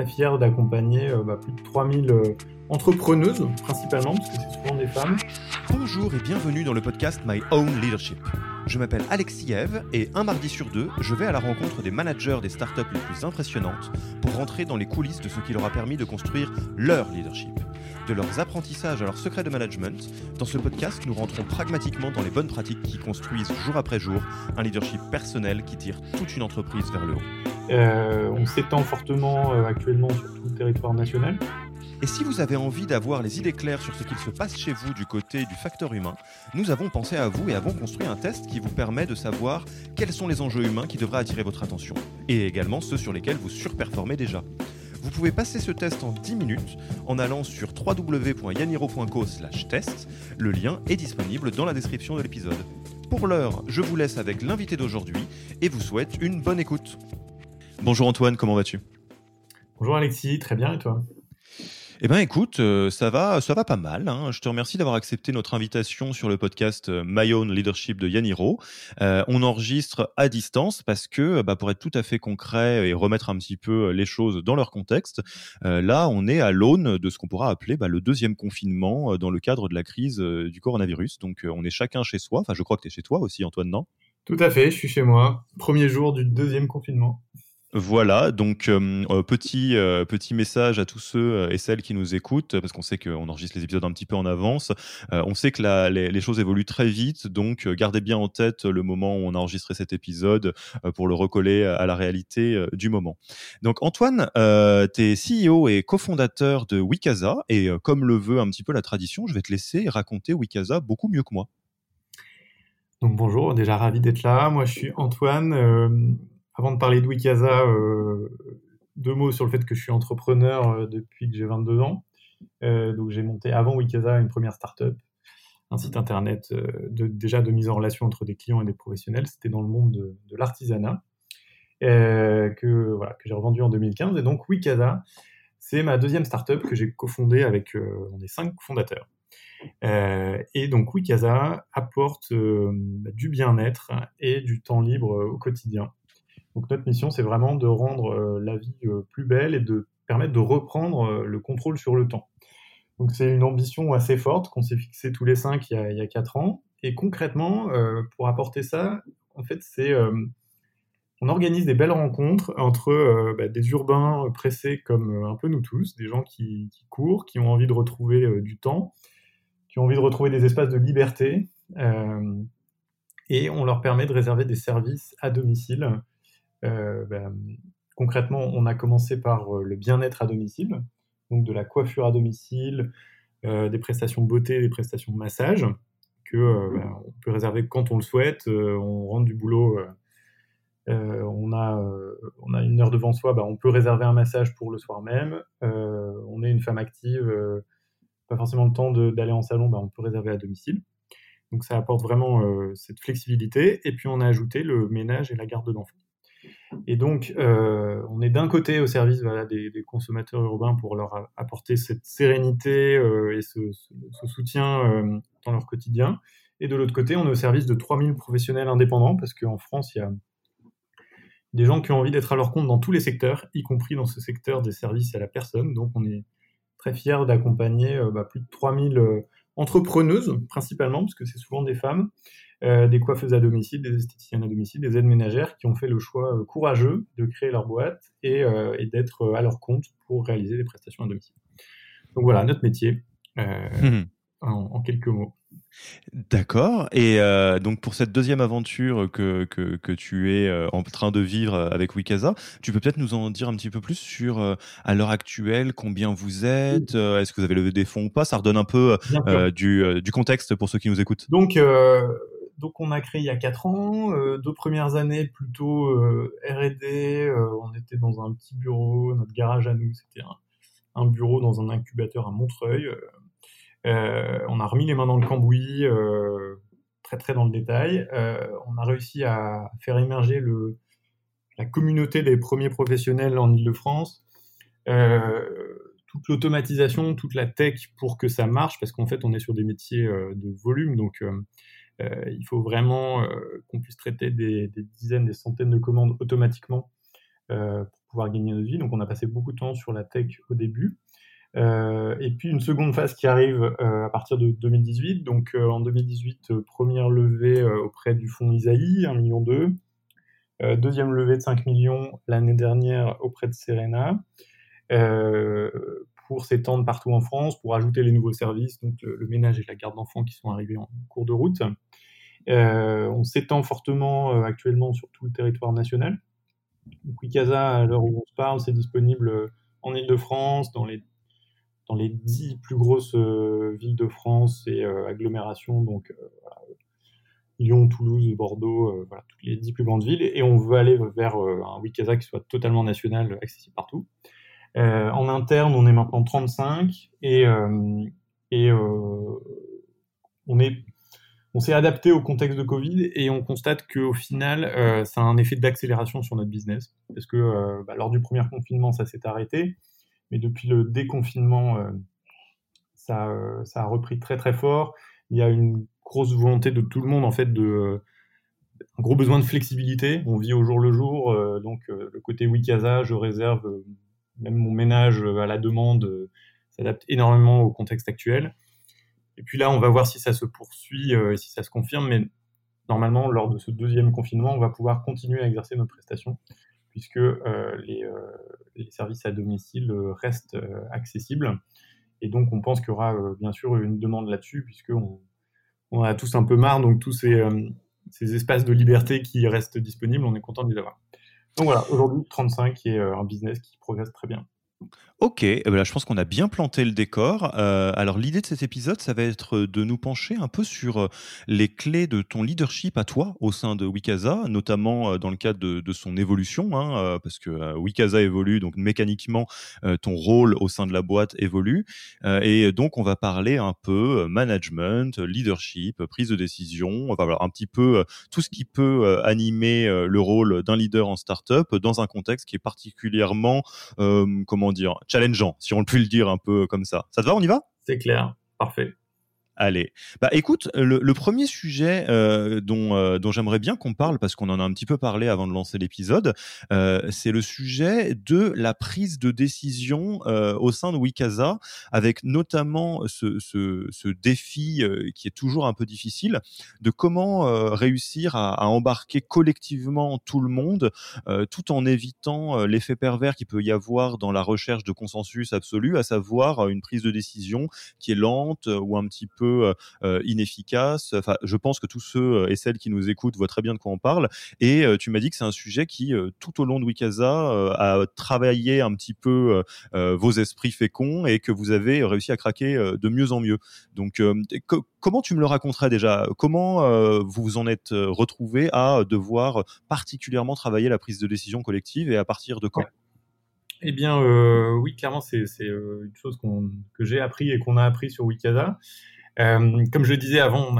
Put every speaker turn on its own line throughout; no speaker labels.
très fier d'accompagner bah, plus de 3000 entrepreneuses, principalement, parce que c'est souvent des femmes.
Bonjour et bienvenue dans le podcast My Own Leadership. Je m'appelle Alexis Eve et un mardi sur deux, je vais à la rencontre des managers des startups les plus impressionnantes pour rentrer dans les coulisses de ce qui leur a permis de construire leur leadership. De leurs apprentissages à leurs secrets de management, dans ce podcast, nous rentrons pragmatiquement dans les bonnes pratiques qui construisent jour après jour un leadership personnel qui tire toute une entreprise vers le haut.
Euh, on s'étend fortement euh, actuellement sur tout le territoire national.
Et si vous avez envie d'avoir les idées claires sur ce qu'il se passe chez vous du côté du facteur humain, nous avons pensé à vous et avons construit un test qui vous permet de savoir quels sont les enjeux humains qui devraient attirer votre attention, et également ceux sur lesquels vous surperformez déjà. Vous pouvez passer ce test en 10 minutes en allant sur www.yaniro.co test. Le lien est disponible dans la description de l'épisode. Pour l'heure, je vous laisse avec l'invité d'aujourd'hui et vous souhaite une bonne écoute. Bonjour Antoine, comment vas-tu?
Bonjour Alexis, très bien et toi?
Eh bien, écoute, euh, ça va, ça va pas mal. Hein. Je te remercie d'avoir accepté notre invitation sur le podcast euh, My Own Leadership de Yaniro. Euh, on enregistre à distance parce que, bah, pour être tout à fait concret et remettre un petit peu les choses dans leur contexte, là, on est à l'aune de ce qu'on pourra appeler bah, le deuxième confinement dans le cadre de la crise du coronavirus. Donc, on est chacun chez soi. Enfin, je crois que tu es chez toi aussi, Antoine, non?
Tout à fait, je suis chez moi. Premier jour du deuxième confinement.
Voilà, donc euh, euh, petit euh, petit message à tous ceux et celles qui nous écoutent, parce qu'on sait qu'on enregistre les épisodes un petit peu en avance. on sait que les, choses évoluent très vite, donc gardez bien en tête le moment où on a enregistré cet épisode pour le recoller à la réalité du moment. Donc Antoine, tu es CEO et cofondateur de Wikaza, et comme le veut un petit peu la tradition, je vais te laisser raconter Wikaza beaucoup mieux que moi.
Donc bonjour, déjà ravi d'être là. Moi je suis Antoine avant de parler de Wikaza, euh, deux mots sur le fait que je suis entrepreneur euh, depuis que j'ai 22 ans. Euh, donc j'ai monté avant Wikaza une première startup, un site internet de, déjà de mise en relation entre des clients et des professionnels. C'était dans le monde de, l'artisanat que j'ai revendu en 2015. Et donc Wikaza, c'est ma deuxième startup que j'ai cofondée avec on est cinq fondateurs. et donc Wikaza apporte du bien-être et du temps libre au quotidien donc notre mission, c'est vraiment de rendre euh, la vie euh, plus belle et de permettre de reprendre euh, le contrôle sur le temps. Donc c'est une ambition assez forte qu'on s'est fixée tous les cinq il y a, quatre ans. Et concrètement, pour apporter ça, en fait, c'est on organise des belles rencontres entre bah, des urbains pressés comme un peu nous tous, des gens qui, courent, qui ont envie de retrouver du temps, qui ont envie de retrouver des espaces de liberté, et on leur permet de réserver des services à domicile euh, ben, concrètement, on a commencé par euh, le bien-être à domicile, donc de la coiffure à domicile, euh, des prestations beauté, des prestations de massage, que ben, on peut réserver quand on le souhaite. on rentre du boulot. on, a, on a une heure devant soi, ben, on peut réserver un massage pour le soir même. on est une femme active, pas forcément le temps d'aller en salon, on peut réserver à domicile. Donc ça apporte vraiment cette flexibilité. Et puis on a ajouté le ménage et la garde d'enfants. Et donc, euh, on est d'un côté au service des, consommateurs urbains pour leur apporter cette sérénité euh, et ce, soutien euh, dans leur quotidien. Et de l'autre côté, on est au service de 3000 professionnels indépendants, parce qu'en France, il y a des gens qui ont envie d'être à leur compte dans tous les secteurs, y compris dans ce secteur des services à la personne. Donc, on est très fiers d'accompagner bah, plus de 3000 entrepreneuses, principalement, parce que c'est souvent des femmes, euh, des coiffeuses à domicile, des esthéticiennes à domicile, des aides ménagères qui ont fait le choix euh, courageux de créer leur boîte et, euh, d'être à leur compte pour réaliser des prestations à domicile. Donc voilà, notre métier, mmh en, quelques mots.
D'accord. Et donc pour cette deuxième aventure que, que, tu es en train de vivre avec Wikaza, tu peux peut-être nous en dire un petit peu plus sur à l'heure actuelle combien vous êtes, est-ce que vous avez levé des fonds ou pas? Ça redonne un peu du, du, contexte pour ceux qui nous écoutent.
Donc donc on a créé il y a quatre ans, euh, deux premières années plutôt euh, R&D, euh, on était dans un petit bureau, notre garage à nous c'était un, bureau dans un incubateur à Montreuil. on a remis les mains dans le cambouis, très très dans le détail. on a réussi à faire émerger la communauté des premiers professionnels en Ile-de-France. toute l'automatisation, toute la tech pour que ça marche, parce qu'en fait on est sur des métiers de volume, donc il faut vraiment euh, qu'on puisse traiter des, dizaines, des centaines de commandes automatiquement euh, pour pouvoir gagner notre vie. Donc on a passé beaucoup de temps sur la tech au début. et puis une seconde phase qui arrive à partir de 2018. Donc en 2018, première levée auprès du fonds Isaïe, 1,2 million. deuxième levée de 5 millions l'année dernière auprès de Serena pour s'étendre partout en France, pour ajouter les nouveaux services, donc le, ménage et la garde d'enfants qui sont arrivés en cours de route. Euh, on s'étend fortement euh, actuellement sur tout le territoire national. Donc, Wikaza, à l'heure où on se parle, c'est disponible euh, en Ile-de-France, dans les, dans les dix plus grosses villes de France et agglomérations, donc Lyon, Toulouse, Bordeaux, voilà, toutes les dix plus grandes villes. Et on veut aller vers un Wikaza qui soit totalement national, accessible partout. En interne, on est maintenant 35 et, et on est on s'est adapté au contexte de Covid et on constate qu'au final, ça a un effet d'accélération sur notre business. Parce que bah, lors du premier confinement, ça s'est arrêté. Mais depuis le déconfinement, ça, ça, a repris très très fort. Il y a une grosse volonté de tout le monde, en fait, de, gros besoin de flexibilité. On vit au jour le jour. donc, le côté Wikasa, je réserve même mon ménage à la demande euh, s'adapte énormément au contexte actuel. Et puis là, on va voir si ça se poursuit, euh, si ça se confirme, mais normalement, lors de ce deuxième confinement, on va pouvoir continuer à exercer nos prestations, puisque euh, les, services à domicile restent accessibles. Et donc, on pense qu'il y aura bien sûr une demande là-dessus, puisqu'on on a tous un peu marre, donc tous ces, espaces de liberté qui restent disponibles, on est content de les avoir. Donc voilà, aujourd'hui 35 est un business qui progresse très bien.
Ok, eh ben je pense qu'on a bien planté le décor. Euh, alors l'idée de cet épisode, ça va être de nous pencher un peu sur euh, les clés de ton leadership à toi au sein de Wikaza, notamment euh, dans le cadre de, son évolution, hein, parce que Wikaza évolue, donc mécaniquement ton rôle au sein de la boîte évolue. et donc on va parler un peu management, leadership, prise de décision, voir un petit peu tout ce qui peut animer le rôle d'un leader en startup dans un contexte qui est particulièrement, comment dire, challengeant, si on peut le dire un peu comme ça. Ça te va, on y va?
C'est clair, parfait.
Allez, bah écoute, le, premier sujet euh, dont, euh, dont j'aimerais bien qu'on parle, parce qu'on en a un petit peu parlé avant de lancer l'épisode, euh, c'est le sujet de la prise de décision au sein de Wikaza, avec notamment ce, ce, ce défi qui est toujours un peu difficile, de comment réussir à, à, embarquer collectivement tout le monde, tout en évitant l'effet pervers qu'il peut y avoir dans la recherche de consensus absolu, à savoir une prise de décision qui est lente ou un petit peu euh, euh, inefficace. Enfin, je pense que tous ceux euh, et celles qui nous écoutent voient très bien de quoi on parle. Et tu m'as dit que c'est un sujet qui, tout au long de Wikaza, a travaillé un petit peu vos esprits féconds et que vous avez réussi à craquer de mieux en mieux. Donc, comment tu me le raconterais déjà? Comment vous vous en êtes retrouvé à devoir particulièrement travailler la prise de décision collective et à partir de quand?
Eh bien, oui, clairement, c'est une chose que j'ai appris et qu'on a appris sur Wikasa. Euh, comme je le disais avant,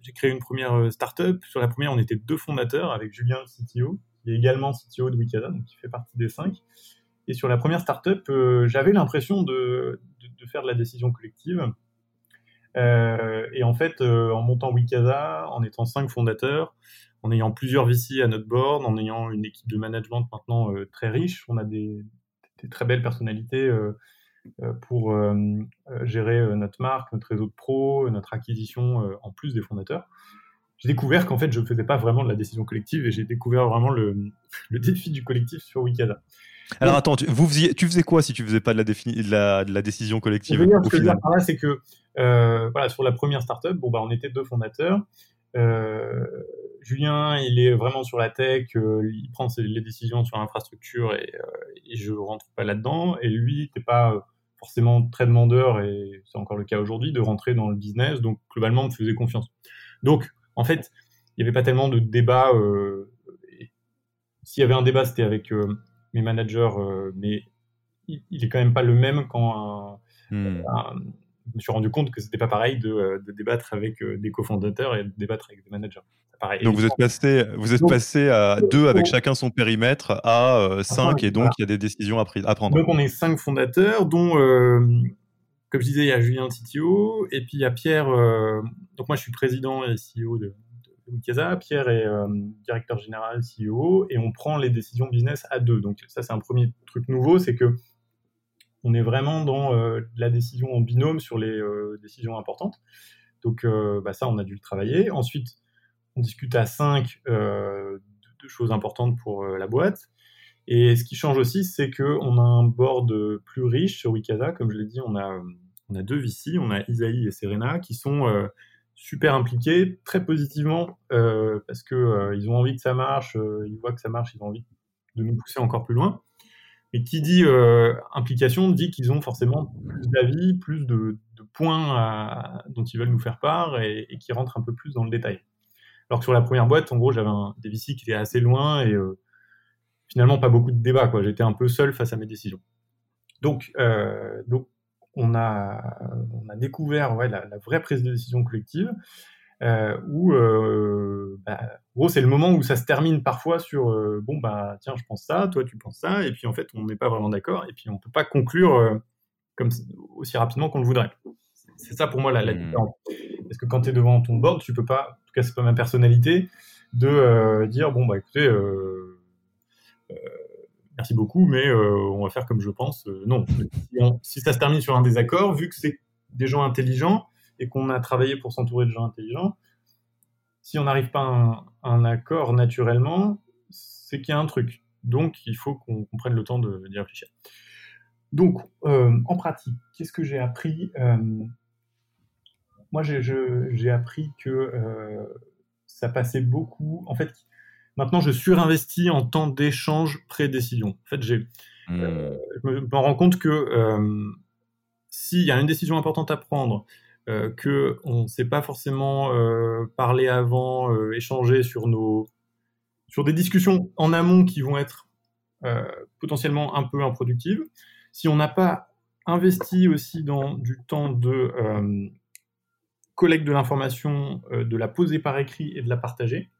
j'ai créé une première euh, startup. Sur la première, on était deux fondateurs avec Julien, CTO, qui est également CTO de Wikada, donc qui fait partie des cinq. Et sur la première startup, euh, j'avais l'impression de, faire de la décision collective. et en fait, en montant Wikada, en étant cinq fondateurs, en ayant plusieurs VC à notre board, en ayant une équipe de management maintenant très riche, on a des, très belles personnalités euh, pour euh, euh, gérer notre marque, notre réseau de pros, notre acquisition en plus des fondateurs. J'ai découvert qu'en fait, je ne faisais pas vraiment de la décision collective et j'ai découvert vraiment le, le, défi du collectif sur Wikada.
Alors attends, tu, vous faisiez, tu faisais quoi si tu faisais pas de la, de la, de la décision collective
Ce que je c'est que voilà, sur la première startup, bon, bah, on était deux fondateurs. Julien, il est vraiment sur la tech, il prend les décisions sur l'infrastructure et, et, je rentre pas là-dedans. Et lui, n'était pas forcément très demandeur, et c'est encore le cas aujourd'hui, de rentrer dans le business. Donc, globalement, on me faisait confiance. Donc, en fait, il n'y avait pas tellement de débat. Euh, s'il y avait un débat, c'était avec euh, mes managers, euh, mais il, n'est est quand même pas le même quand hmm. je me suis rendu compte que c'était pas pareil de, de débattre avec des cofondateurs et de débattre avec des managers.
Donc vous êtes passé, vous êtes passé à deux avec chacun son périmètre à euh, cinq et donc il y a des décisions à, à, prendre.
Donc on est cinq fondateurs, dont, euh, comme je disais, il y a Julien Titio et puis il y a Pierre. Euh, donc moi je suis président et CEO de, Wikasa, Pierre est directeur général, CEO, et on prend les décisions business à deux. Donc ça, c'est un premier truc nouveau, c'est que on est vraiment dans la décision en binôme sur les décisions importantes. Donc bah, ça, on a dû le travailler. Ensuite, on discute à cinq de, choses importantes pour la boîte. Et ce qui change aussi, c'est qu'on a un board plus riche sur Wikasa. Comme je l'ai dit, on a, on a deux VC, on a Isaïe et Serena, qui sont super impliqués, très positivement, euh, parce qu'ils euh, ont envie que ça marche, euh, ils voient que ça marche, ils ont envie de nous pousser encore plus loin. Et qui dit implication dit qu'ils ont forcément plus d'avis, plus de, points dont ils veulent nous faire part et, qui rentrent un peu plus dans le détail. Alors que sur la première boîte, en gros, j'avais un des VC qui était assez loin et finalement pas beaucoup de débat. J'étais un peu seul face à mes décisions. Donc, donc on a, on a découvert la, vraie prise de décision collective, euh, où, euh, bah, en gros, c'est le moment où ça se termine parfois sur euh, bon, bah, tiens, je pense ça, toi, tu penses ça, et puis en fait, on n'est pas vraiment d'accord, et puis on ne peut pas conclure comme, aussi rapidement qu'on le voudrait. C'est ça pour moi la, la mmh. différence. Parce que quand tu es devant ton board, tu peux pas, tout cas, c'est pas ma personnalité, de dire bon, bah écoutez, merci beaucoup, mais euh, on va faire comme je pense. Euh, non. Si, ça se termine sur un désaccord, vu que c'est des gens intelligents et qu'on a travaillé pour s'entourer de gens intelligents, si on n'arrive pas à un, accord naturellement, c'est qu'il y a un truc. Donc, il faut qu'on prenne le temps d'y réfléchir. Donc, euh, en pratique, qu'est-ce que j'ai appris Moi, j'ai appris que ça passait beaucoup. En fait, Maintenant, je surinvestis en temps d'échange pré-décision. En fait, j'ai, euh, hmm. je me, rends compte que euh, s'il y a une décision importante à prendre, euh, que on ne sait pas forcément euh, parler avant, échanger sur nos, sur des discussions en amont qui vont être potentiellement un peu improductives, si on n'a pas investi aussi dans du temps de collecte de l'information, de la poser par écrit et de la partager,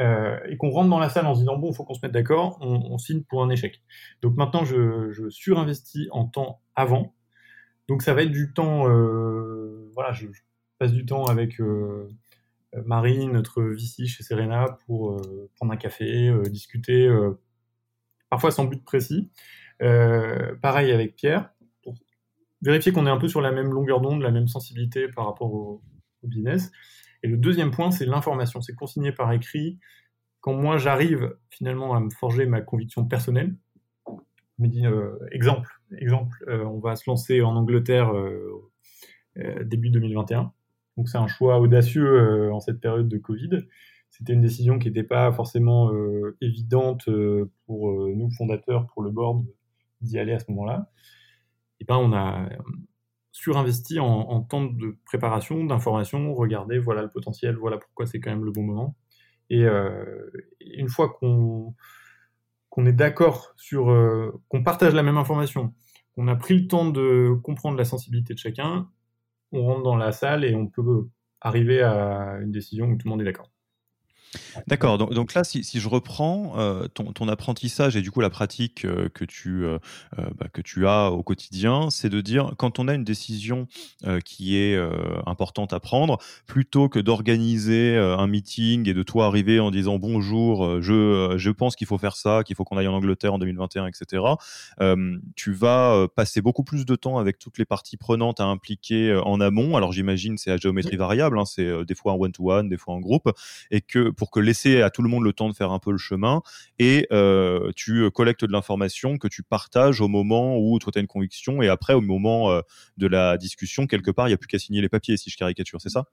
euh, et qu'on rentre dans la salle en se disant bon, il faut qu'on se mette d'accord, on, signe pour un échec. Donc maintenant, je, surinvestis en temps avant. Donc ça va être du temps, euh, voilà, je, passe du temps avec euh, Marie, notre VC chez Serena, pour prendre un café, discuter, parfois sans but précis. pareil avec Pierre, vérifier qu'on est un peu sur la même longueur d'onde, la même sensibilité par rapport au, business. Et le deuxième point, c'est l'information, c'est consigné par écrit. Quand moi j'arrive finalement à me forger ma conviction personnelle, je me dis euh, exemple, exemple, euh, on va se lancer en Angleterre euh, début 2021. Donc c'est un choix audacieux en cette période de Covid. C'était une décision qui n'était pas forcément évidente pour nous fondateurs, pour le board d'y aller à ce moment-là. Et ben on a surinvesti en, temps de préparation, d'information, regardez, voilà le potentiel, voilà pourquoi c'est quand même le bon moment. Et euh, une fois qu'on qu'on est d'accord sur, euh, qu'on partage la même information, qu'on a pris le temps de comprendre la sensibilité de chacun, on rentre dans la salle et on peut arriver à une décision où tout le monde est d'accord.
D'accord. Donc, donc, là, si, si je reprends euh, ton, ton, apprentissage et du coup la pratique euh, que, tu, euh, bah, que tu as au quotidien, c'est de dire quand on a une décision qui est importante à prendre, plutôt que d'organiser un meeting et de toi arriver en disant bonjour, je, je pense qu'il faut faire ça, qu'il faut qu'on aille en Angleterre en 2021, etc. tu vas passer beaucoup plus de temps avec toutes les parties prenantes à impliquer en amont. Alors j'imagine c'est à géométrie variable, hein, c'est des fois en one-to-one, des fois en groupe, et que pour que laisser à tout le monde le temps de faire un peu le chemin et euh, tu collectes de l'information que tu partages au moment où toi tu as une conviction et après au moment euh, de la discussion quelque part il n'y a plus qu'à signer les papiers si je caricature c'est ça?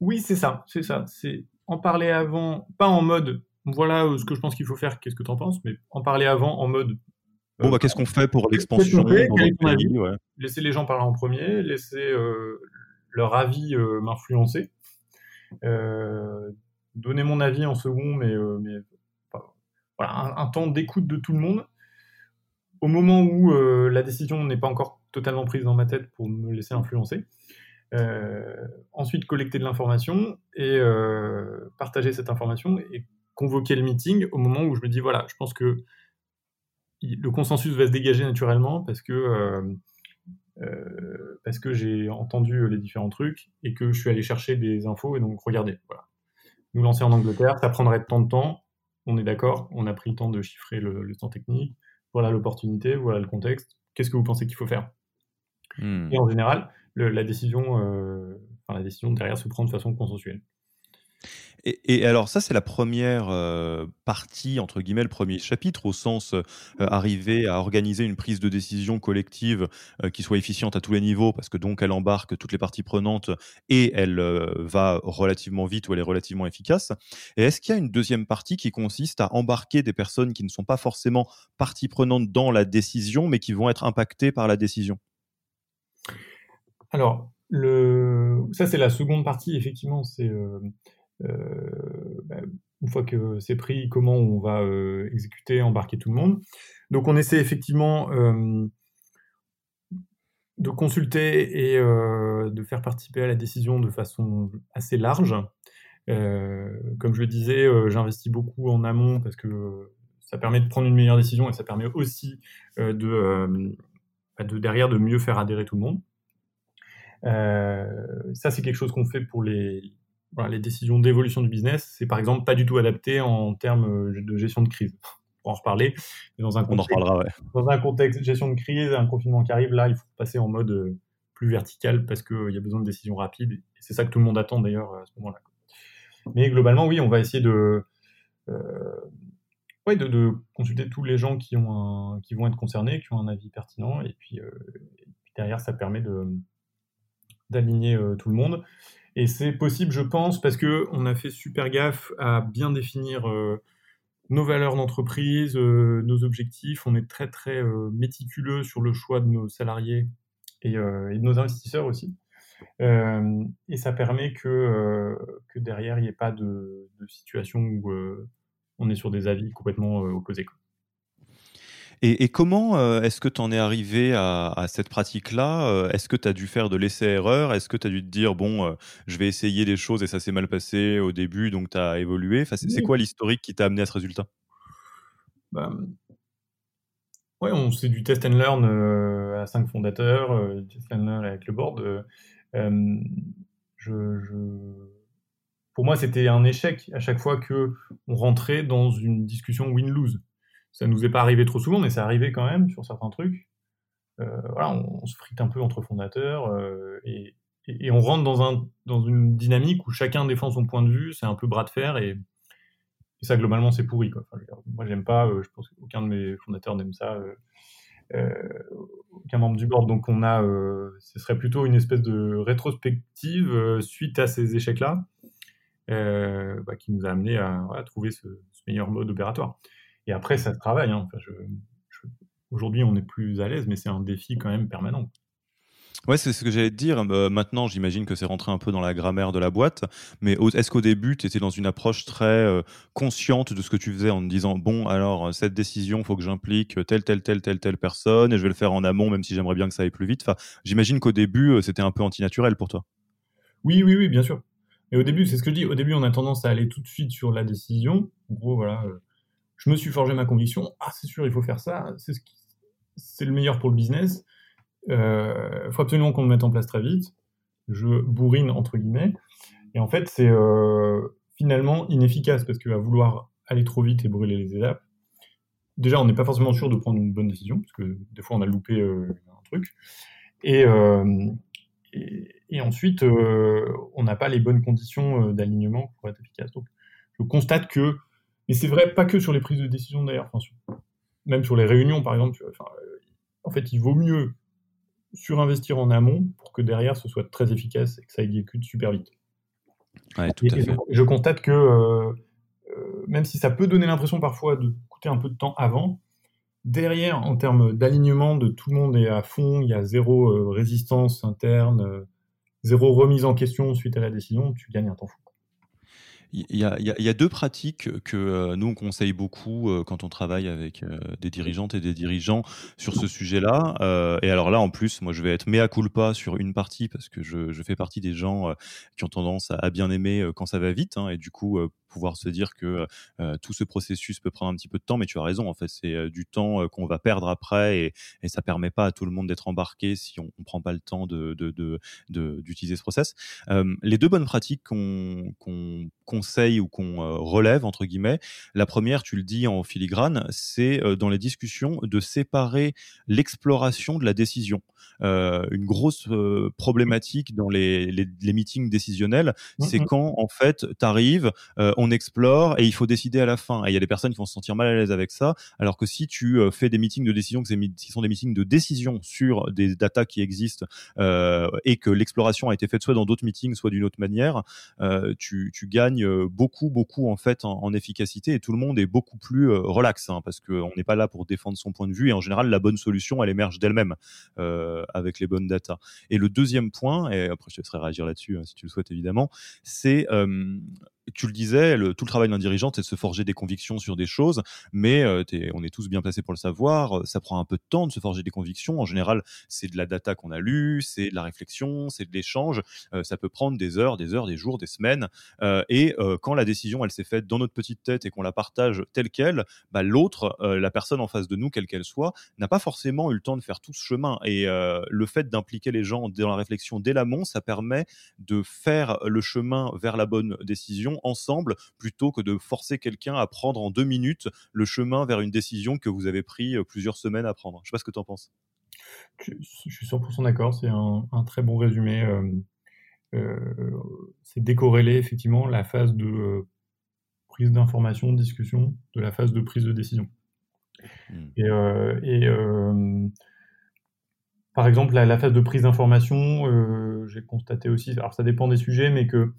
Oui c'est ça c'est ça c'est en parler avant pas en mode voilà euh, ce que je pense qu'il faut faire qu'est-ce que tu en penses mais en parler avant en mode.
Bon, bah, qu'est-ce qu'on fait pour l'expansion
Laisser les gens parler en premier, laisser leur avis m'influencer. Euh, donner mon avis en second, mais, euh, voilà, un, temps d'écoute de tout le monde. Au moment où euh, la décision n'est pas encore totalement prise dans ma tête pour me laisser influencer. Euh, ensuite, collecter de l'information et partager cette information et convoquer le meeting au moment où je me dis voilà, je pense que le consensus va se dégager naturellement parce que parce que j'ai entendu les différents trucs et que je suis allé chercher des infos et donc regardez voilà nous lancer en Angleterre, ça prendrait tant de temps. On est d'accord, on a pris le temps de chiffrer le, temps technique. Voilà l'opportunité, voilà le contexte. Qu'est-ce que vous pensez qu'il faut faire? Hmm. Et en général, la décision, euh, la décision derrière se prend de façon consensuelle.
Et, alors ça, c'est la première euh, partie, entre guillemets, le premier chapitre, au sens euh, arriver à organiser une prise de décision collective euh, qui soit efficiente à tous les niveaux, parce que donc elle embarque toutes les parties prenantes et elle va relativement vite ou elle est relativement efficace. Et est-ce qu'il y a une deuxième partie qui consiste à embarquer des personnes qui ne sont pas forcément parties prenantes dans la décision, mais qui vont être impactées par la décision?
Alors, ça c'est la seconde partie, effectivement, c'est euh, bah, une fois que c'est pris, comment on va euh, exécuter, embarquer tout le monde. Donc on essaie effectivement euh, de consulter et de faire participer à la décision de façon assez large. comme je le disais, j'investis beaucoup en amont parce que ça permet de prendre une meilleure décision et ça permet aussi bah, de, derrière de mieux faire adhérer tout le monde. ça, c'est quelque chose qu'on fait pour les, les décisions d'évolution du business, c'est par exemple pas du tout adapté en termes euh, de gestion de crise. On en reparler.
dans un contexte, On en reparlera,
Dans un contexte de gestion de crise, un confinement qui arrive, là, il faut passer en mode euh, plus vertical parce qu'il y a besoin de décisions rapides. Et c'est ça que tout le monde attend d'ailleurs à ce moment-là. Mais globalement, oui, on va essayer de, euh, de, consulter tous les gens qui, ont qui vont être concernés, qui ont un avis pertinent. Et puis, derrière, ça permet d'aligner tout le monde. Et c'est possible, je pense, parce que on a fait super gaffe à bien définir euh, nos valeurs d'entreprise, euh, nos objectifs. On est très très euh, méticuleux sur le choix de nos salariés et, de nos investisseurs aussi. et ça permet que, derrière, il n'y ait pas de situation où on est sur des avis complètement opposés.
Et, comment euh, est-ce que tu en es arrivé à, cette pratique-là euh, Est-ce que tu as dû faire de l'essai-erreur Est-ce que tu as dû te dire, bon, euh, je vais essayer des choses et ça s'est mal passé au début, donc tu as évolué C'est quoi l'historique qui t'a amené à ce résultat?
Bah, Ouais, on c'est du test and learn à cinq fondateurs, test and learn avec le board. Je, Pour moi, c'était un échec à chaque fois que on rentrait dans une discussion win-lose ça nous est pas arrivé trop souvent, mais c'est arrivé quand même sur certains trucs. Euh, voilà, on, se frite un peu entre fondateurs euh, et, on rentre dans, un, dans une dynamique où chacun défend son point de vue, c'est un peu bras de fer et, ça globalement c'est pourri. Quoi. moi j'aime pas, euh, je pense qu'aucun de mes fondateurs n'aime ça, aucun membre du board. Donc on a, ce serait plutôt une espèce de rétrospective suite à ces échecs-là bah, qui nous a amené à, trouver ce, meilleur mode opératoire. Et après, ça se travaille. Hein. Aujourd'hui, on est plus à l'aise, mais c'est un défi quand même permanent.
Ouais, c'est ce que j'allais te dire. Bah, maintenant, j'imagine que c'est rentré un peu dans la grammaire de la boîte. Mais est-ce qu'au début, tu étais dans une approche très euh, consciente de ce que tu faisais en te disant Bon, alors, euh, cette décision, il faut que j'implique telle, telle, telle, telle, telle personne et je vais le faire en amont, même si j'aimerais bien que ça aille plus vite. Enfin, j'imagine qu'au début, euh, c'était un peu antinaturel pour toi.
Oui, oui, oui, bien sûr. Et au début, c'est ce que je dis. Au début, on a tendance à aller tout de suite sur la décision. En gros, voilà je me suis forgé ma conviction, ah c'est sûr, il faut faire ça, c'est ce le meilleur pour le business, il euh, faut absolument qu'on le mette en place très vite, je bourrine entre guillemets, et en fait c'est euh, finalement inefficace parce qu'à vouloir aller trop vite et brûler les étapes, déjà on n'est pas forcément sûr de prendre une bonne décision, parce que des fois on a loupé euh, un truc, et, et, ensuite on n'a pas les bonnes conditions d'alignement pour être efficace. Donc je constate que et c'est vrai, pas que sur les prises de décision d'ailleurs, même sur les réunions par exemple. Euh, en fait, il vaut mieux surinvestir en amont pour que derrière ce soit très efficace et que ça exécute super vite. Je constate que euh, euh, même si ça peut donner l'impression parfois de coûter un peu de temps avant, derrière, en termes d'alignement de tout le monde est à fond, il y a zéro résistance interne, zéro remise en question suite à la décision, tu gagnes un temps fou.
Il y, a, deux pratiques que euh, nous on conseille beaucoup euh, quand on travaille avec euh, des dirigeantes et des dirigeants sur ce sujet-là. et alors là, en plus, moi je vais être mea culpa sur une partie parce que je, fais partie des gens qui ont tendance à, bien aimer quand ça va vite. Hein, et du coup, pouvoir se dire que tout ce processus peut prendre un petit peu de temps, mais tu as raison, en fait, c'est du temps qu'on va perdre après et, et ça permet pas à tout le monde d'être embarqué si on ne prend pas le temps de, d'utiliser ce process. les deux bonnes pratiques qu'on conseille ou qu'on relève, entre guillemets, la première, tu le dis en filigrane, c'est dans les discussions de séparer l'exploration de la décision. une grosse problématique dans les, les, meetings décisionnels, mmh, c'est quand en fait tu arrives, on explore et il faut décider à la fin. Et il y a des personnes qui vont se sentir mal à l'aise avec ça, alors que si tu fais des meetings de décision, qui sont des meetings de décision sur des datas qui existent et que l'exploration a été faite soit dans d'autres meetings, soit d'une autre manière, tu, tu, gagnes beaucoup, beaucoup en fait en, efficacité et tout le monde est beaucoup plus relax hein, parce qu'on n'est pas là pour défendre son point de vue et en général la bonne solution elle émerge d'elle-même avec les bonnes datas. Et le deuxième point, et après je te laisserai réagir là-dessus hein, si tu le souhaites évidemment, c'est tu le disais, tout le travail d'un dirigeant, c'est de se forger des convictions sur des choses, mais euh, on est tous bien placés pour le savoir. Euh, ça prend un peu de temps de se forger des convictions. En général, c'est de la data qu'on a lue, c'est de la réflexion, c'est de l'échange. Euh, ça peut prendre des heures, des heures, des jours, des semaines. et quand la décision, elle s'est faite dans notre petite tête et qu'on la partage telle qu'elle, bah, l'autre, la personne en face de nous, quelle qu'elle soit, n'a pas forcément eu le temps de faire tout ce chemin. Et le fait d'impliquer les gens dans la réflexion dès l'amont, ça permet de faire le chemin vers la bonne décision ensemble plutôt que de forcer quelqu'un à prendre en deux minutes le chemin vers une décision que vous avez pris euh, plusieurs semaines à prendre. Je ne sais pas ce que tu en penses.
Je, suis 100% d'accord, c'est un, très bon résumé. Euh, euh, c'est décorréler effectivement la phase de prise d'information, discussion, de la phase de prise de décision. Hmm. Et, par exemple, la, la, phase de prise d'information, j'ai constaté aussi, alors ça dépend des sujets, mais que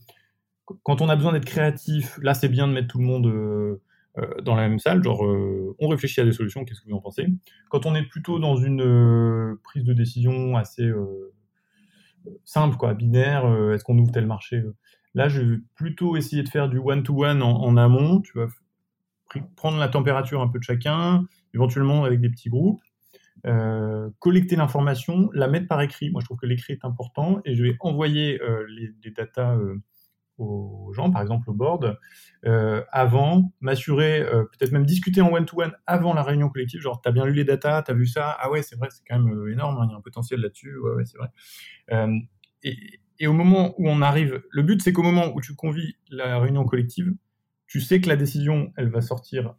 quand on a besoin d'être créatif, là, c'est bien de mettre tout le monde euh, euh, dans la même salle, genre euh, on réfléchit à des solutions, qu'est-ce que vous en pensez Quand on est plutôt dans une prise de décision assez simple, quoi, binaire, est-ce qu'on ouvre tel marché Là, je vais plutôt essayer de faire du one-to-one en, amont, tu vas prendre la température un peu de chacun, éventuellement avec des petits groupes, collecter l'information, la mettre par écrit. Moi, je trouve que l'écrit est important et je vais envoyer les, les datas aux gens, par exemple au board, euh, avant, m'assurer, euh, peut-être même discuter en one-to-one avant la réunion collective, genre, t'as bien lu les datas, t'as vu ça, ah ouais, c'est vrai, c'est quand même euh, énorme, hein, il y a un potentiel là-dessus, ouais, c'est vrai. Et, au moment où on arrive, le but, c'est qu'au moment où tu convies la réunion collective, tu sais que la décision, elle va sortir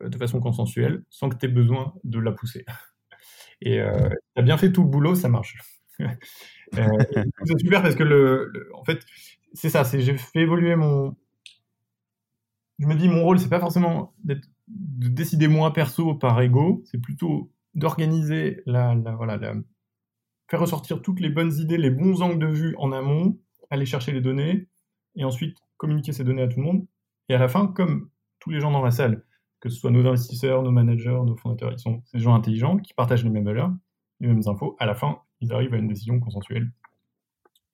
de façon consensuelle, sans que tu aies besoin de la pousser. Et euh, tu as bien fait tout le boulot, ça marche. c'est super parce que le, en fait, c'est ça, c'est j'ai fait évoluer mon. Je me dis, mon rôle, c'est pas forcément de décider moi perso par ego, c'est plutôt d'organiser la, voilà, faire ressortir toutes les bonnes idées, les bons angles de vue en amont, aller chercher les données, et ensuite communiquer ces données à tout le monde. Et à la fin, comme tous les gens dans la salle, que ce soit nos investisseurs, nos managers, nos fondateurs, ils sont ces gens intelligents qui partagent les mêmes valeurs, les mêmes infos. À la fin, ils arrivent à une décision consensuelle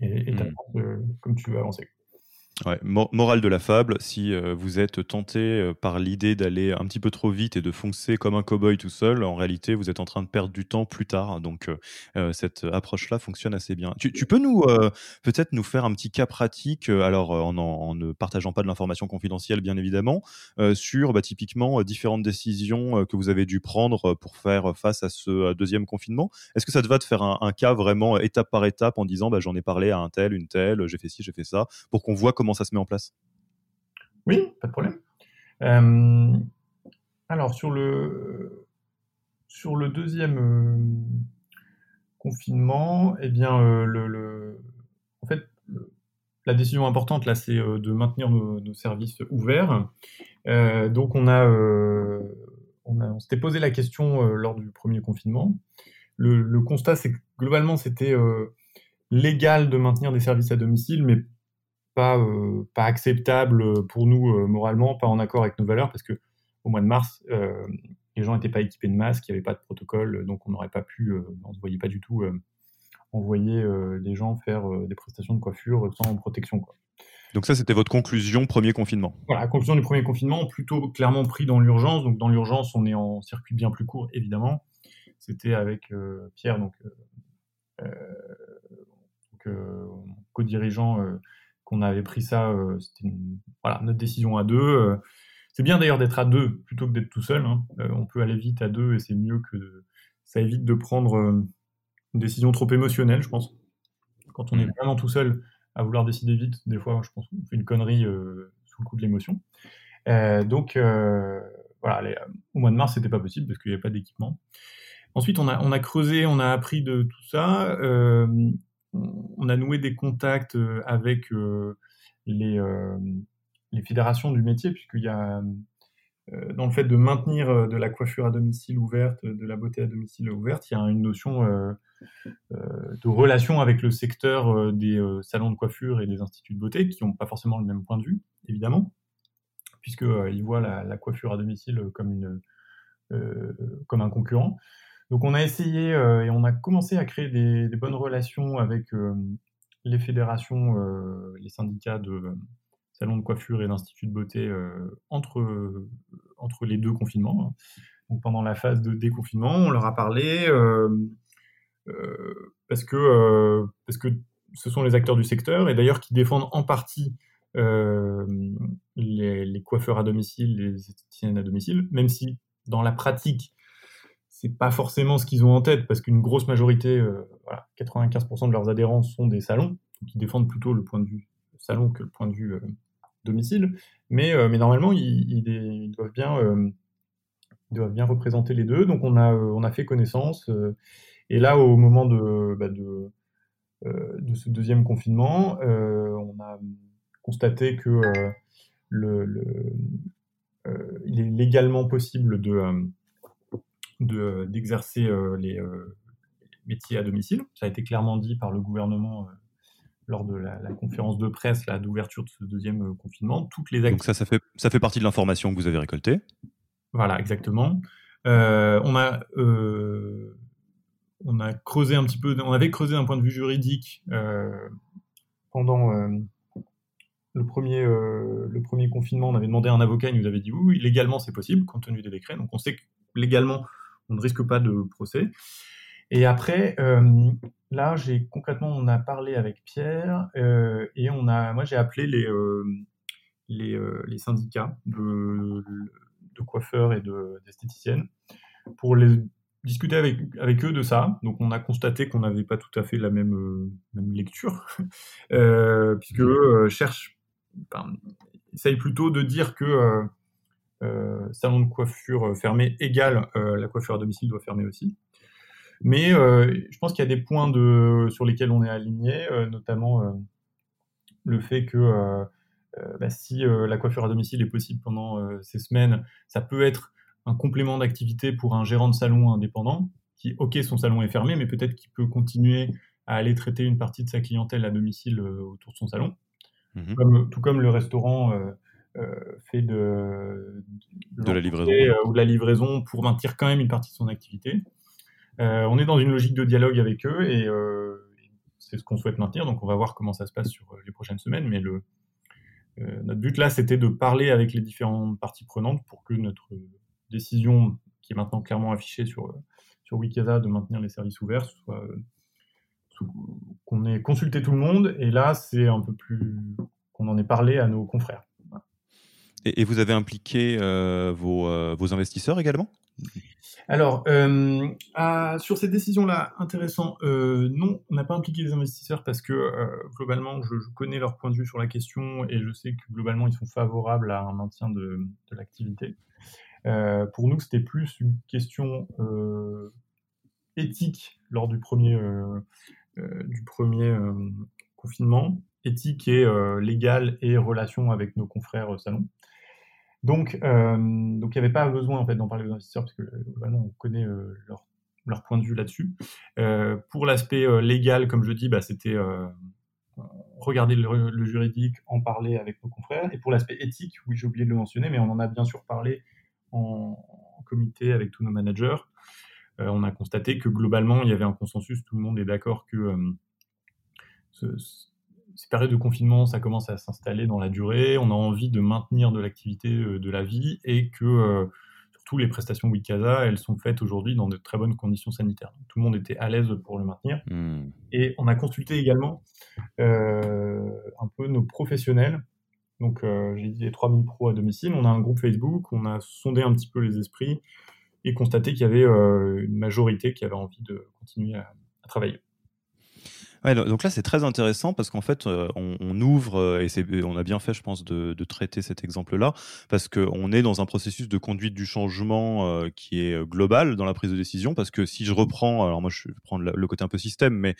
et, et mmh. comme tu veux avancer.
Ouais, morale de la fable, si euh, vous êtes tenté euh, par l'idée d'aller un petit peu trop vite et de foncer comme un cow-boy tout seul, en réalité, vous êtes en train de perdre du temps plus tard. Donc, euh, cette approche-là fonctionne assez bien. Tu, peux nous peut-être nous faire un petit cas pratique, alors en, ne partageant pas de l'information confidentielle, bien évidemment, sur bah, typiquement différentes décisions que vous avez dû prendre pour faire face à ce deuxième confinement. Est-ce que ça te va de faire un, un cas vraiment étape par étape en disant bah, j'en ai parlé à un tel, une telle, j'ai fait ci, j'ai fait ça, pour qu'on voit comment ça se met en place?
Oui, pas de problème. Euh, alors, sur le, sur le deuxième euh, confinement, eh bien, euh, en fait, la décision importante, là, c'est de maintenir nos, services ouverts. donc, on a, on, on s'était posé la question lors du premier confinement. Le, le constat, c'est que globalement, c'était légal de maintenir des services à domicile, mais pas, euh, pas acceptable pour nous euh, moralement, pas en accord avec nos valeurs, parce que au mois de mars, euh, les gens n'étaient pas équipés de masques, il n'y avait pas de protocole, donc on n'aurait pas pu, on ne voyait pas du tout envoyer des gens faire des prestations de coiffure sans protection. Quoi.
Donc ça, c'était votre conclusion premier confinement.
Voilà, conclusion du premier confinement, plutôt clairement pris dans l'urgence. Donc dans l'urgence, on est en circuit bien plus court, évidemment. C'était avec Pierre, donc, donc co-dirigeant qu'on avait pris ça, c'était voilà, notre décision à deux. c'est bien d'ailleurs d'être à deux plutôt que d'être tout seul. Hein. on peut aller vite à deux et c'est mieux que ça évite de prendre une décision trop émotionnelle, je pense. Quand on est mmh. vraiment tout seul à vouloir décider vite, des fois, je pense qu'on fait une connerie sous le coup de l'émotion. donc voilà, au mois de mars, c'était pas possible parce qu'il n'y avait pas d'équipement. Ensuite, on a, on a creusé, on a appris de tout ça. Euh, on a noué des contacts euh, avec euh, les, les fédérations du métier, puisqu'il y a, dans le fait de maintenir de la coiffure à domicile ouverte, de la beauté à domicile ouverte, il y a une notion de relation avec le secteur des salons de coiffure et des instituts de beauté, qui n'ont pas forcément le même point de vue, évidemment, puisqu'ils voient la, coiffure à domicile comme un concurrent. Donc on a essayé euh, et on a commencé à créer des, bonnes relations avec euh, les fédérations, euh, les syndicats de salons de coiffure et d'instituts de beauté entre, les deux confinements. Donc pendant la phase de déconfinement, on leur a parlé parce, que, parce que ce sont les acteurs du secteur et d'ailleurs qui défendent en partie les, les, coiffeurs à domicile, les esthéticiennes à domicile, même si dans la pratique, c'est pas forcément ce qu'ils ont en tête, parce qu'une grosse majorité, 95% euh, de leurs adhérents sont des salons, qui défendent plutôt le point de vue salon que le point de vue euh, domicile. Mais, euh, mais normalement, ils, doivent bien, doivent bien représenter les deux. Donc on a, on a fait connaissance. et là, au moment de, bah, de, ce deuxième confinement, on a constaté que le, il est légalement possible de d'exercer euh, les euh, métiers à domicile. Ça a été clairement dit par le gouvernement euh, lors de la, conférence de presse d'ouverture de ce deuxième confinement.
Toutes les Donc ça, ça fait, ça fait partie de l'information que vous avez récoltée
Voilà, exactement. on, a, on a creusé un petit peu, on avait creusé d'un point de vue juridique pendant le, premier, le premier confinement. On avait demandé à un avocat, il nous avait dit oui, légalement c'est possible compte tenu des décrets. Donc on sait que légalement on ne risque pas de procès. Et après, euh, là, j'ai concrètement, on a parlé avec Pierre euh, et on a, moi, j'ai appelé les, euh, les, les, syndicats de, de coiffeurs et d'esthéticiennes pour les discuter avec, avec eux de ça. Donc, on a constaté qu'on n'avait pas tout à fait la même, même lecture, puisque eux cherchent, essayent plutôt de dire que salon de coiffure euh, fermé égale euh, la coiffure à domicile doit fermer aussi. Mais je pense qu'il y a des points de, sur lesquels on est aligné, notamment le fait que bah, si la coiffure à domicile est possible pendant ces semaines, ça peut être un complément d'activité pour un gérant de salon indépendant qui, ok, son salon est fermé, mais peut-être qu'il peut continuer à aller traiter une partie de sa clientèle à domicile autour de son salon. Mmh tout comme le restaurant euh, fait de,
de, la livraison
euh, ou de la livraison pour maintenir quand même une partie de son activité. Euh, on est dans une logique de dialogue avec eux et c'est ce qu'on souhaite maintenir. Donc on va voir comment ça se passe sur les prochaines semaines. Mais le, notre but là, c'était de parler avec les différentes parties prenantes pour que notre décision, qui est maintenant clairement affichée sur, sur Wikasa de maintenir les services ouverts, soit qu'on ait consulté tout le monde. Et là, c'est un peu plus qu'on en ait parlé à nos confrères.
Et, vous avez impliqué euh, euh, vos, investisseurs également?
Alors, euh, sur ces décisions-là, intéressant, non, on n'a pas impliqué les investisseurs parce que globalement, je, connais leur point de vue sur la question et je sais que globalement, ils sont favorables à un maintien de, l'activité. pour nous, c'était plus une question éthique lors du premier, du premier confinement, éthique et légale et relation avec nos confrères salons. Donc, euh, donc il n'y avait pas besoin en fait d'en parler aux investisseurs parce que vraiment on connaît euh, leur, leur, point de vue là-dessus. Euh, pour l'aspect légal, comme je dis, bah, c'était regarder le, juridique, en parler avec nos confrères. Et pour l'aspect éthique, oui, j'ai oublié de le mentionner, mais on en a bien sûr parlé en, comité avec tous nos managers. on a constaté que globalement, il y avait un consensus, tout le monde est d'accord que ce, ces périodes de confinement, ça commence à s'installer dans la durée. On a envie de maintenir de l'activité euh, de la vie et que euh, surtout les prestations Wikasa, elles sont faites aujourd'hui dans de très bonnes conditions sanitaires. tout le monde était à l'aise pour le maintenir. Hmm. Et on a consulté également un peu nos professionnels. Donc j'ai dit les 3000 pros à domicile. On a un groupe Facebook, on a sondé un petit peu les esprits et constaté qu'il y avait une majorité qui avait envie de continuer à travailler
donc là, c'est très intéressant parce qu'en fait, euh, on, ouvre, euh, et on a bien fait, je pense, de, traiter cet exemple-là, parce qu'on est dans un processus de conduite du changement euh, qui est global dans la prise de décision, parce que si je reprends, alors moi, je vais prendre le côté un peu système, mais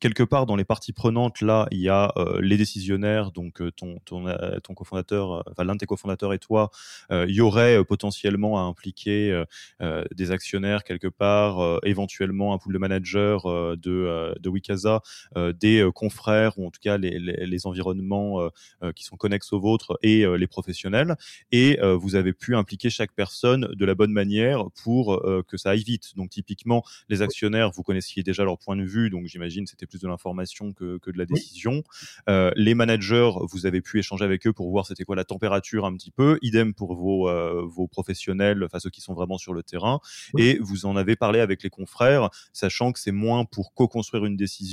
quelque part dans les parties prenantes, là, il y a les décisionnaires, donc ton, ton, ton cofondateur, enfin l'un de tes cofondateurs et toi, il y aurait potentiellement à impliquer des actionnaires quelque part, éventuellement un pool de managers de, de euh, des euh, confrères ou en tout cas les, environnements euh, qui sont connexes aux vôtres et les professionnels. Et vous avez pu impliquer chaque personne de la bonne manière pour que ça aille vite. Donc typiquement, les actionnaires, vous connaissiez déjà leur point de vue, donc j'imagine c'était plus de l'information que, de la décision. les managers, vous avez pu échanger avec eux pour voir c'était quoi la température un petit peu. Idem pour vos, vos professionnels, enfin ceux qui sont vraiment sur le terrain. Et vous en avez parlé avec les confrères, sachant que c'est moins pour co-construire une décision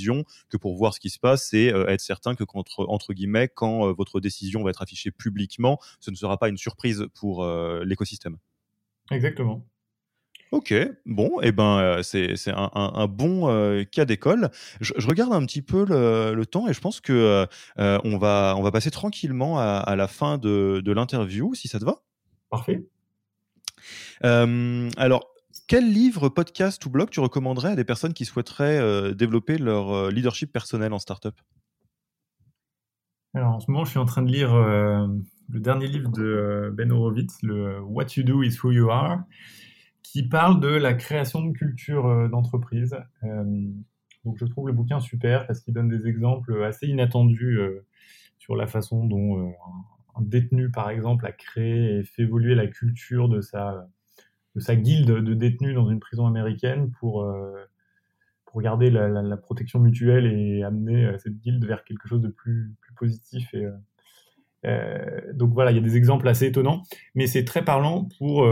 que pour voir ce qui se passe et euh, être certain que contre, entre guillemets, quand euh, votre décision va être affichée publiquement, ce ne sera pas une surprise pour euh, l'écosystème.
Exactement.
Ok, bon, et eh ben c'est un, bon cas d'école. Je, regarde un petit peu le, temps et je pense que on va on va passer tranquillement à, la fin de, de l'interview, si ça te va.
Parfait.
alors, quel livre, podcast ou blog tu recommanderais à des personnes qui souhaiteraient euh, développer leur euh, leadership personnel en startup?
Alors en ce moment, je suis en train de lire euh, le dernier livre de Ben Horowitz, le What You Do is Who You Are, qui parle de la création de culture d'entreprise. donc je trouve le bouquin super parce qu'il donne des exemples assez inattendus sur la façon dont un détenu, par exemple, a créé et fait évoluer la culture de sa sa guilde de détenus dans une prison américaine pour, euh, pour garder la, protection mutuelle et amener euh, cette guilde vers quelque chose de plus, positif. Et, euh, donc voilà, il y a des exemples assez étonnants, mais c'est très parlant pour,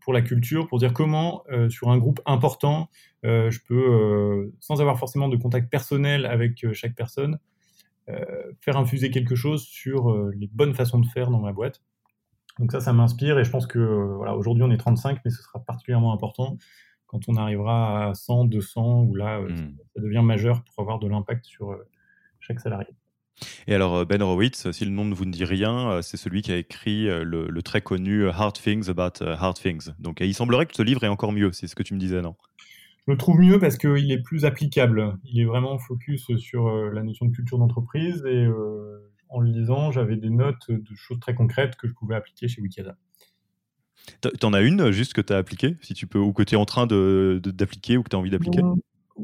pour la culture, pour dire comment, sur un groupe important, je peux, sans avoir forcément de contact personnel avec chaque personne, faire infuser quelque chose sur les bonnes façons de faire dans ma boîte. Donc ça, ça m'inspire et je pense que voilà, aujourd'hui on est 35, mais ce sera particulièrement important quand on arrivera à 100, 200, où là, euh, mmh. ça devient majeur pour avoir de l'impact sur euh, chaque salarié.
Et alors, euh, Ben Horowitz, si le nom ne vous ne dit rien, c'est celui qui a écrit le, très connu Hard Things About Hard Things. Donc, il semblerait que ce livre est encore mieux, c'est ce que tu me disais, non?
Je le trouve mieux parce qu'il est plus applicable. Il est vraiment focus sur la notion de culture d'entreprise et en le lisant, j'avais des notes de choses très concrètes que je pouvais appliquer chez Wikasa.
T'en as une juste que tu as appliquée, si tu peux, ou que tu es en train d'appliquer de, ou que tu as envie d'appliquer?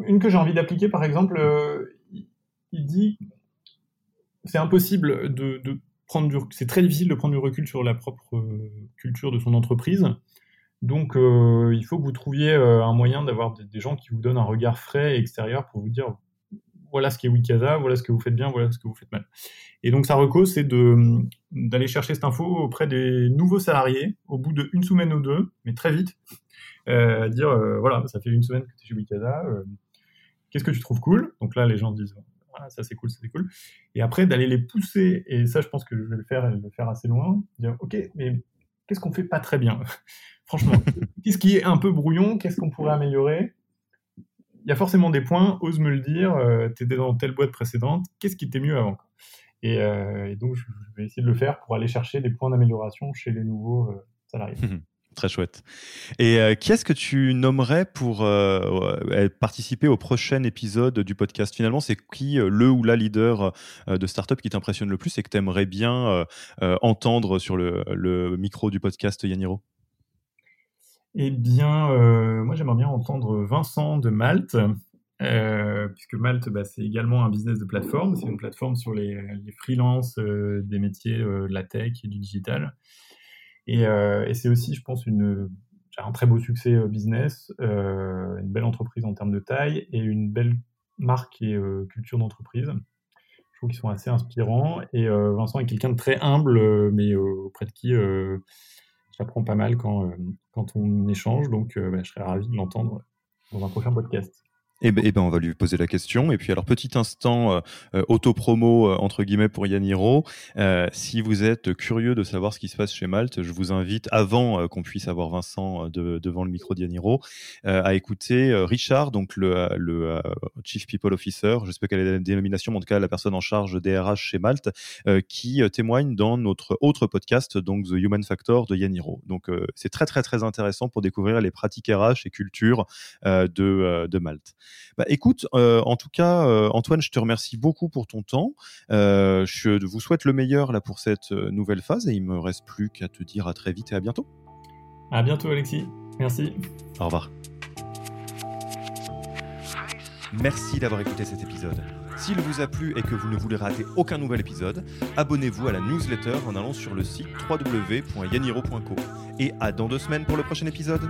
Une que j'ai envie d'appliquer, par exemple, euh, il dit c'est impossible de, prendre du c'est très difficile de prendre du recul sur la propre euh, culture de son entreprise. Donc, euh, il faut que vous trouviez un moyen d'avoir des, des, gens qui vous donnent un regard frais et extérieur pour vous dire voilà ce qu'est Wikasa, voilà ce que vous faites bien, voilà ce que vous faites mal. Et donc sa reco, c'est d'aller chercher cette info auprès des nouveaux salariés au bout d'une semaine ou deux, mais très vite, euh, dire euh, voilà, ça fait une semaine que tu es chez Wikasa, euh, qu'est-ce que tu trouves cool? Donc là, les gens disent voilà, ça c'est cool, ça c'est cool. Et après, d'aller les pousser, et ça je pense que je vais le faire et le faire assez loin, dire ok, mais qu'est-ce qu'on fait pas très bien? Franchement, qu'est-ce qui est un peu brouillon? Qu'est-ce qu'on pourrait améliorer? Il y a forcément des points, ose me le dire, euh, tu étais dans telle boîte précédente, qu'est-ce qui était mieux avant euh, et, donc, je, vais essayer de le faire pour aller chercher des points d'amélioration chez les nouveaux euh, salariés.
Très chouette. Et qui est-ce que tu nommerais pour participer au prochain épisode du podcast? Finalement, c'est qui le ou la leader de startup qui t'impressionne le plus et que tu aimerais bien entendre sur le, le, micro du podcast Yaniro?
Eh bien, euh, moi j'aimerais bien entendre Vincent de Malte, euh, puisque Malte, bah, c'est également un business de plateforme. C'est une plateforme sur les, freelances euh, des métiers de la tech et du digital. Et, c'est aussi, je pense, un très beau succès business, une belle entreprise en termes de taille et une belle marque et culture d'entreprise. Je trouve qu'ils sont assez inspirants. Et Vincent est quelqu'un de très humble, mais auprès de qui j'apprends pas mal quand, quand on échange, donc bah, je serais ravi de l'entendre dans un prochain podcast.
Eh ben, eh ben, on va lui poser la question. Et puis, alors, petit instant euh, euh auto-promo, euh, entre guillemets, pour Yaniro. Euh, si vous êtes curieux de savoir ce qui se passe chez Malte, je vous invite, avant qu'on puisse avoir Vincent de, devant le micro d'Yaniro, à écouter Richard, donc le, Chief People Officer, je sais pas quelle est la dénomination, mais en tout cas, la personne en charge des RH chez Malte, qui témoigne dans notre autre podcast, donc The Human Factor de Yaniro. Donc, c'est très, très, très intéressant pour découvrir les pratiques RH et culture de, de Malte. Bah, écoute, euh, en tout cas, euh, Antoine, je te remercie beaucoup pour ton temps. Euh, je vous souhaite le meilleur là pour cette nouvelle phase et il me reste plus qu'à te dire à très vite et à bientôt.
À bientôt, Alexis. Merci.
Au revoir. Merci d'avoir écouté cet épisode. S'il vous a plu et que vous ne voulez rater aucun nouvel épisode, abonnez-vous à la newsletter en allant sur le site www.yaniro.co. Et à dans deux semaines pour le prochain épisode.